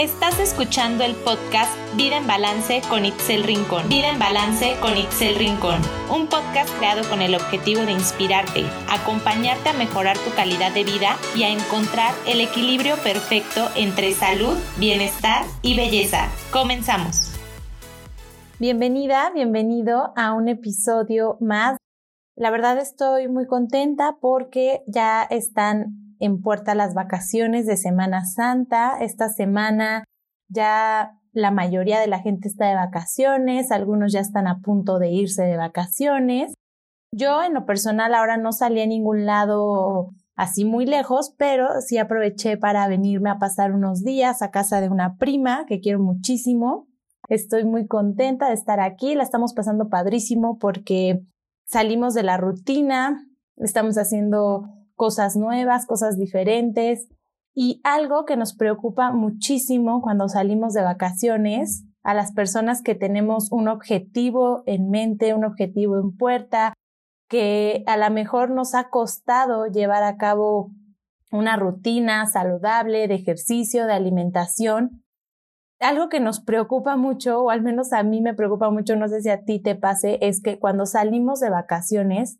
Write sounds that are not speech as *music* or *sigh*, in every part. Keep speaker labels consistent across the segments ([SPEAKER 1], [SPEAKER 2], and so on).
[SPEAKER 1] Estás escuchando el podcast Vida en Balance con Itzel Rincón. Vida en Balance con Itzel Rincón. Un podcast creado con el objetivo de inspirarte, acompañarte a mejorar tu calidad de vida y a encontrar el equilibrio perfecto entre salud, bienestar y belleza. Comenzamos.
[SPEAKER 2] Bienvenida, bienvenido a un episodio más. La verdad estoy muy contenta porque ya están en puerta las vacaciones de Semana Santa. Esta semana ya la mayoría de la gente está de vacaciones, algunos ya están a punto de irse de vacaciones. Yo en lo personal ahora no salí a ningún lado así muy lejos, pero sí aproveché para venirme a pasar unos días a casa de una prima que quiero muchísimo. Estoy muy contenta de estar aquí, la estamos pasando padrísimo porque salimos de la rutina, estamos haciendo cosas nuevas, cosas diferentes. Y algo que nos preocupa muchísimo cuando salimos de vacaciones, a las personas que tenemos un objetivo en mente, un objetivo en puerta, que a lo mejor nos ha costado llevar a cabo una rutina saludable de ejercicio, de alimentación. Algo que nos preocupa mucho, o al menos a mí me preocupa mucho, no sé si a ti te pase, es que cuando salimos de vacaciones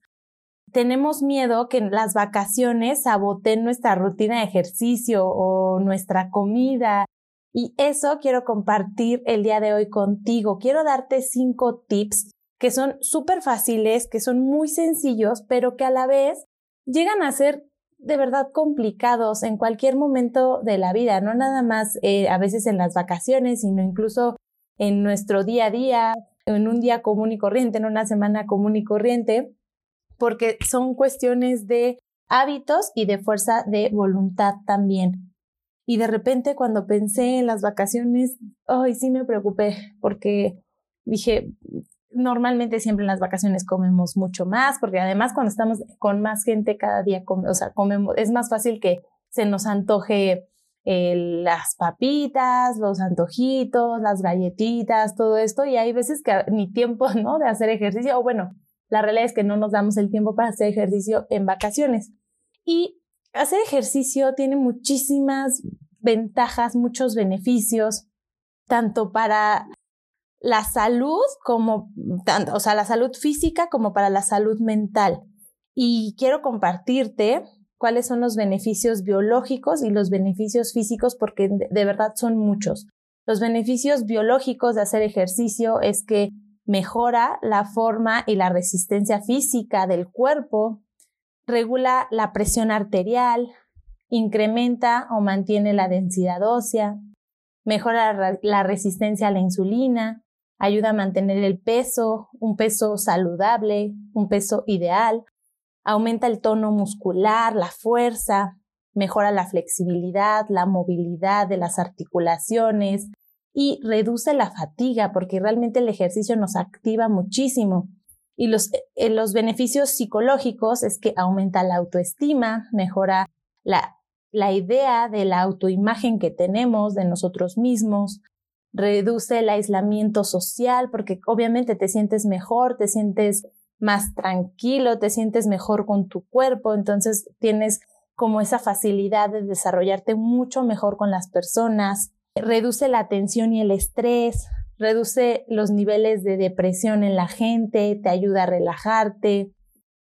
[SPEAKER 2] tenemos miedo que las vacaciones saboteen nuestra rutina de ejercicio o nuestra comida. Y eso quiero compartir el día de hoy contigo. Quiero darte cinco tips que son súper fáciles, que son muy sencillos, pero que a la vez llegan a ser de verdad complicados en cualquier momento de la vida, no nada más eh, a veces en las vacaciones, sino incluso en nuestro día a día, en un día común y corriente, en una semana común y corriente porque son cuestiones de hábitos y de fuerza de voluntad también. Y de repente cuando pensé en las vacaciones, ay, sí me preocupé porque dije, normalmente siempre en las vacaciones comemos mucho más, porque además cuando estamos con más gente cada día, o sea, comemos, es más fácil que se nos antoje eh, las papitas, los antojitos, las galletitas, todo esto, y hay veces que ni tiempo, *laughs* ¿no? De hacer ejercicio, o bueno, la realidad es que no nos damos el tiempo para hacer ejercicio en vacaciones. Y hacer ejercicio tiene muchísimas ventajas, muchos beneficios, tanto para la salud como, o sea, la salud física como para la salud mental. Y quiero compartirte cuáles son los beneficios biológicos y los beneficios físicos porque de verdad son muchos. Los beneficios biológicos de hacer ejercicio es que mejora la forma y la resistencia física del cuerpo, regula la presión arterial, incrementa o mantiene la densidad ósea, mejora la resistencia a la insulina, ayuda a mantener el peso, un peso saludable, un peso ideal, aumenta el tono muscular, la fuerza, mejora la flexibilidad, la movilidad de las articulaciones, y reduce la fatiga porque realmente el ejercicio nos activa muchísimo. Y los, eh, los beneficios psicológicos es que aumenta la autoestima, mejora la, la idea de la autoimagen que tenemos de nosotros mismos, reduce el aislamiento social porque obviamente te sientes mejor, te sientes más tranquilo, te sientes mejor con tu cuerpo, entonces tienes como esa facilidad de desarrollarte mucho mejor con las personas, reduce la tensión y el estrés, reduce los niveles de depresión en la gente, te ayuda a relajarte,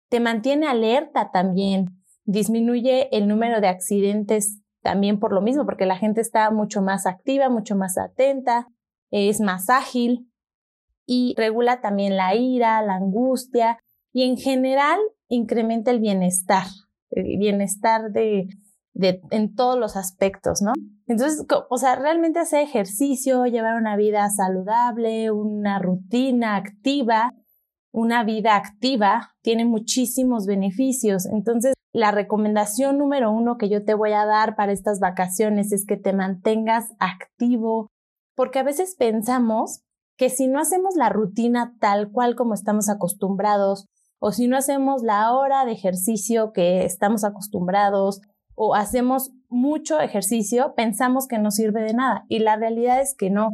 [SPEAKER 2] te mantiene alerta también, disminuye el número de accidentes también por lo mismo, porque la gente está mucho más activa, mucho más atenta, es más ágil y regula también la ira, la angustia y en general incrementa el bienestar, el bienestar de, de, en todos los aspectos, ¿no? Entonces, o sea, realmente hacer ejercicio, llevar una vida saludable, una rutina activa, una vida activa, tiene muchísimos beneficios. Entonces, la recomendación número uno que yo te voy a dar para estas vacaciones es que te mantengas activo, porque a veces pensamos que si no hacemos la rutina tal cual como estamos acostumbrados, o si no hacemos la hora de ejercicio que estamos acostumbrados, o hacemos mucho ejercicio, pensamos que no sirve de nada y la realidad es que no.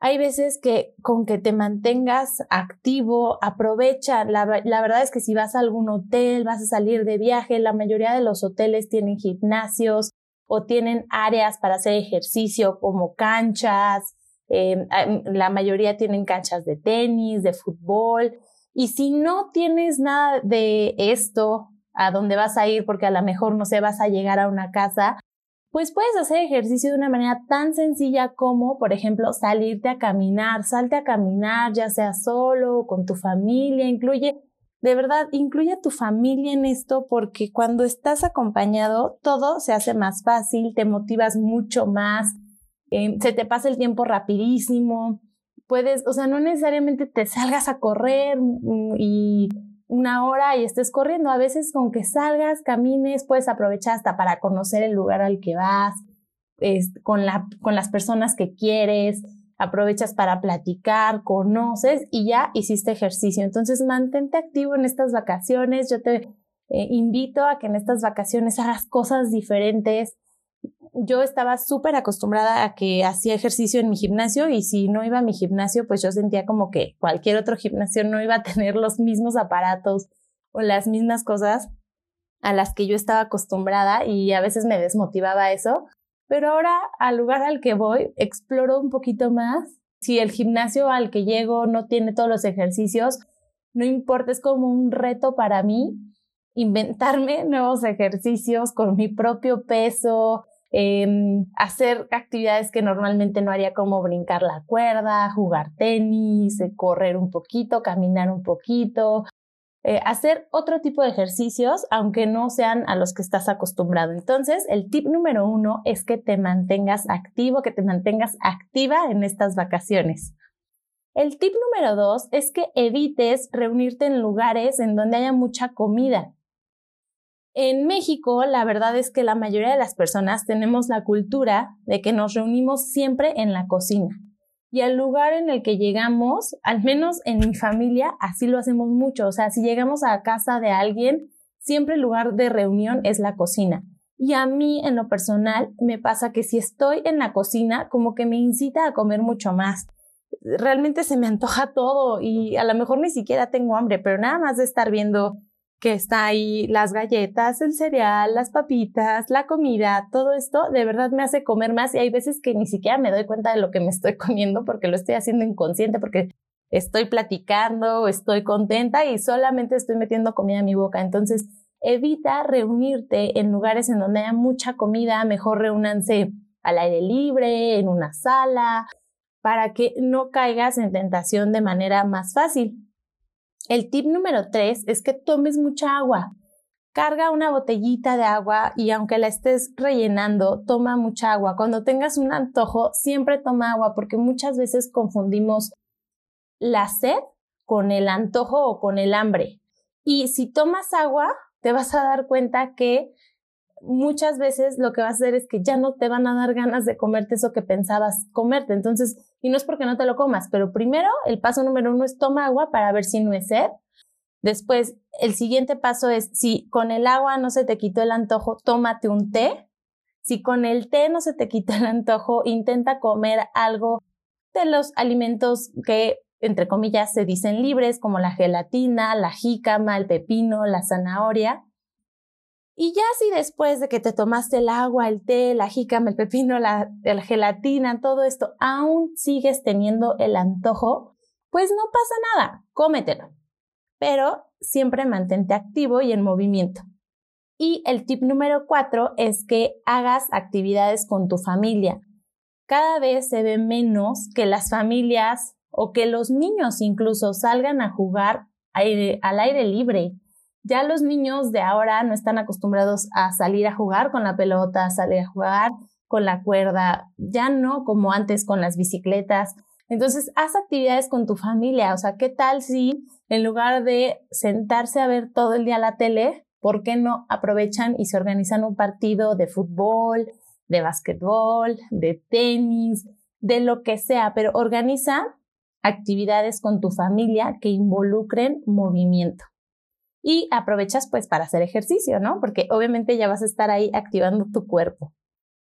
[SPEAKER 2] Hay veces que con que te mantengas activo, aprovecha. La, la, verdad es que si vas a algún hotel, vas a salir de viaje, la mayoría de los hoteles tienen gimnasios, o tienen áreas para hacer ejercicio como canchas, eh, la mayoría tienen canchas de tenis, de fútbol. Y si no tienes nada de esto, a dónde vas a ir, porque a lo mejor no sé, vas a llegar a una casa, pues puedes hacer ejercicio de una manera tan sencilla como, por ejemplo, salirte a caminar, salte a caminar, ya sea solo o con tu familia, incluye, de verdad, incluye a tu familia en esto porque cuando estás acompañado todo se hace más fácil, te motivas mucho más, eh, se te pasa el tiempo rapidísimo, puedes, o sea, no necesariamente te salgas a correr mm, y una hora y estés corriendo. A veces con que salgas, camines, puedes aprovechar hasta para conocer el lugar al que vas, con, la, con las personas que quieres, aprovechas para platicar, conoces y ya hiciste ejercicio. Entonces, mantente activo en estas vacaciones. Yo te eh, invito a que en estas vacaciones hagas cosas diferentes, yo estaba súper acostumbrada a que hacía ejercicio en mi gimnasio y si no iba a mi gimnasio, pues yo sentía como que cualquier otro gimnasio no iba a tener los mismos aparatos o las mismas cosas a las que yo estaba acostumbrada y a veces me desmotivaba eso. Pero ahora al lugar al que voy, exploro un poquito más. Si el gimnasio al que llego no tiene todos los ejercicios, no importa, es como un reto para mí inventarme *laughs* nuevos ejercicios con mi propio peso, Em, hacer actividades que normalmente no haría como brincar la cuerda, jugar tenis, eh, correr un poquito, caminar un poquito, eh, hacer otro tipo de ejercicios, aunque no sean a los que estás acostumbrado. Entonces, el tip número uno es que te mantengas activo, que te mantengas activa en estas vacaciones. El tip número dos es que evites reunirte en lugares en donde haya mucha comida. En México, la verdad es que la mayoría de las personas tenemos la cultura de que nos reunimos siempre en la cocina. Y al lugar en el que llegamos, al menos en mi familia, así lo hacemos mucho. O sea, si llegamos a casa de alguien, siempre el lugar de reunión es la cocina. Y a mí, en lo personal, me pasa que si estoy en la cocina, como que me incita a comer mucho más. Realmente se me antoja todo y a lo mejor ni siquiera tengo hambre, pero nada más de estar viendo que está ahí las galletas, el cereal, las papitas, la comida, todo esto de verdad me hace comer más y hay veces que ni siquiera me doy cuenta de lo que me estoy *laughs* comiendo porque lo estoy haciendo inconsciente, porque estoy platicando, estoy contenta y solamente estoy metiendo comida en mi boca. Entonces, evita reunirte en lugares en donde haya mucha comida, mejor reúnanse al aire libre, en una sala, para que no caigas en tentación de manera más fácil. El tip número tres es que tomes mucha agua. Carga una botellita de agua y aunque la estés rellenando, toma mucha agua. Cuando tengas un antojo, siempre toma agua porque muchas veces confundimos la sed con el antojo o con el hambre. Y si tomas agua, te vas a dar cuenta que muchas veces lo que vas a hacer es que ya no te van a dar ganas de comerte eso que pensabas comerte. Entonces, y no es porque no te lo comas, pero primero el paso número uno es toma agua para ver si no es sed. Después, el siguiente paso es, si con el agua no se te quitó el antojo, tómate un té. Si con el té no se te quita el antojo, intenta comer algo de los alimentos que, entre comillas, se dicen libres, como la gelatina, la jícama, el pepino, la zanahoria. Y ya si después de que te tomaste el agua, el té, la jícama, el pepino, la, gelatina, todo esto, aún sigues teniendo el antojo, pues no pasa nada, cómetelo. Pero siempre mantente activo y en movimiento. Y el tip número cuatro es que hagas actividades con tu familia. Cada vez se ve menos que las familias o que los niños incluso salgan a jugar al aire libre ya los niños de ahora no están acostumbrados a salir a jugar con la pelota, a salir a jugar con la cuerda, ya no como antes con las bicicletas. Entonces, haz actividades con tu familia. O sea, ¿qué tal si en lugar de sentarse a ver todo el día la tele, ¿por qué no aprovechan y se organizan un partido de fútbol, de básquetbol, de tenis, de lo que sea? Pero organiza actividades con tu familia que involucren movimiento y aprovechas pues para hacer ejercicio, ¿no? Porque obviamente ya vas a estar ahí activando tu cuerpo.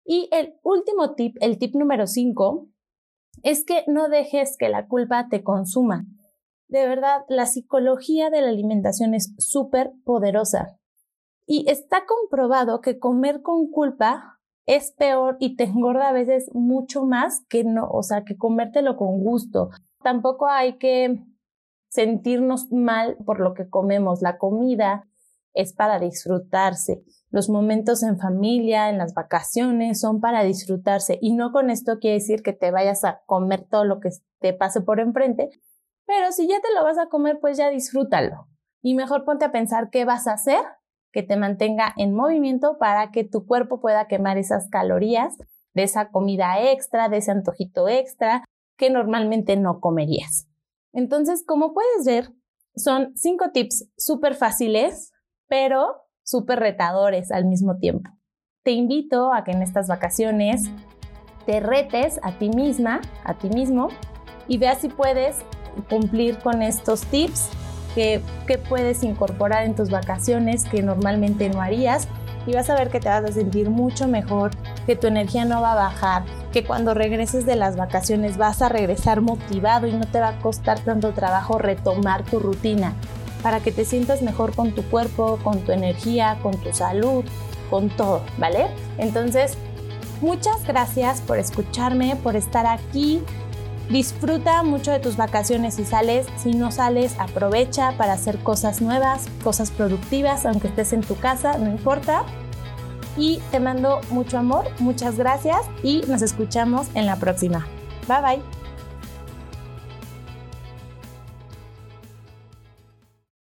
[SPEAKER 2] Y el último tip, el tip número 5, es que no dejes que la culpa te consuma. De verdad, la psicología de la alimentación es súper poderosa. Y está comprobado que comer con culpa es peor y te engorda a veces mucho más que no, o sea, que comértelo con gusto. Tampoco hay que sentirnos mal por lo que comemos. La comida es para disfrutarse. Los momentos en familia, en las vacaciones, son para disfrutarse. Y no con esto quiere decir que te vayas a comer todo lo que te pase por enfrente, pero si ya te lo vas a comer, pues ya disfrútalo. Y mejor ponte a pensar qué vas a hacer que te mantenga en movimiento para que tu cuerpo pueda quemar esas calorías de esa comida extra, de ese antojito extra que normalmente no comerías. Entonces, como puedes ver, son cinco tips súper fáciles, pero súper retadores al mismo tiempo. Te invito a que en estas vacaciones te retes a ti misma, a ti mismo, y veas si puedes cumplir con estos tips que, puedes incorporar en tus vacaciones que normalmente no harías y vas a ver que te vas a sentir mucho mejor, que tu energía no va a bajar, que cuando regreses de las vacaciones vas a regresar motivado y no te va a costar tanto trabajo retomar tu rutina para que te sientas mejor con tu cuerpo, con tu energía, con tu salud, con todo, ¿vale? Entonces, muchas gracias por escucharme, por estar aquí. Disfruta mucho de tus vacaciones si sales. Si no sales, aprovecha para hacer cosas nuevas, cosas productivas, aunque estés en tu casa, no importa. Y te mando mucho amor, muchas gracias y nos escuchamos en la próxima. Bye bye.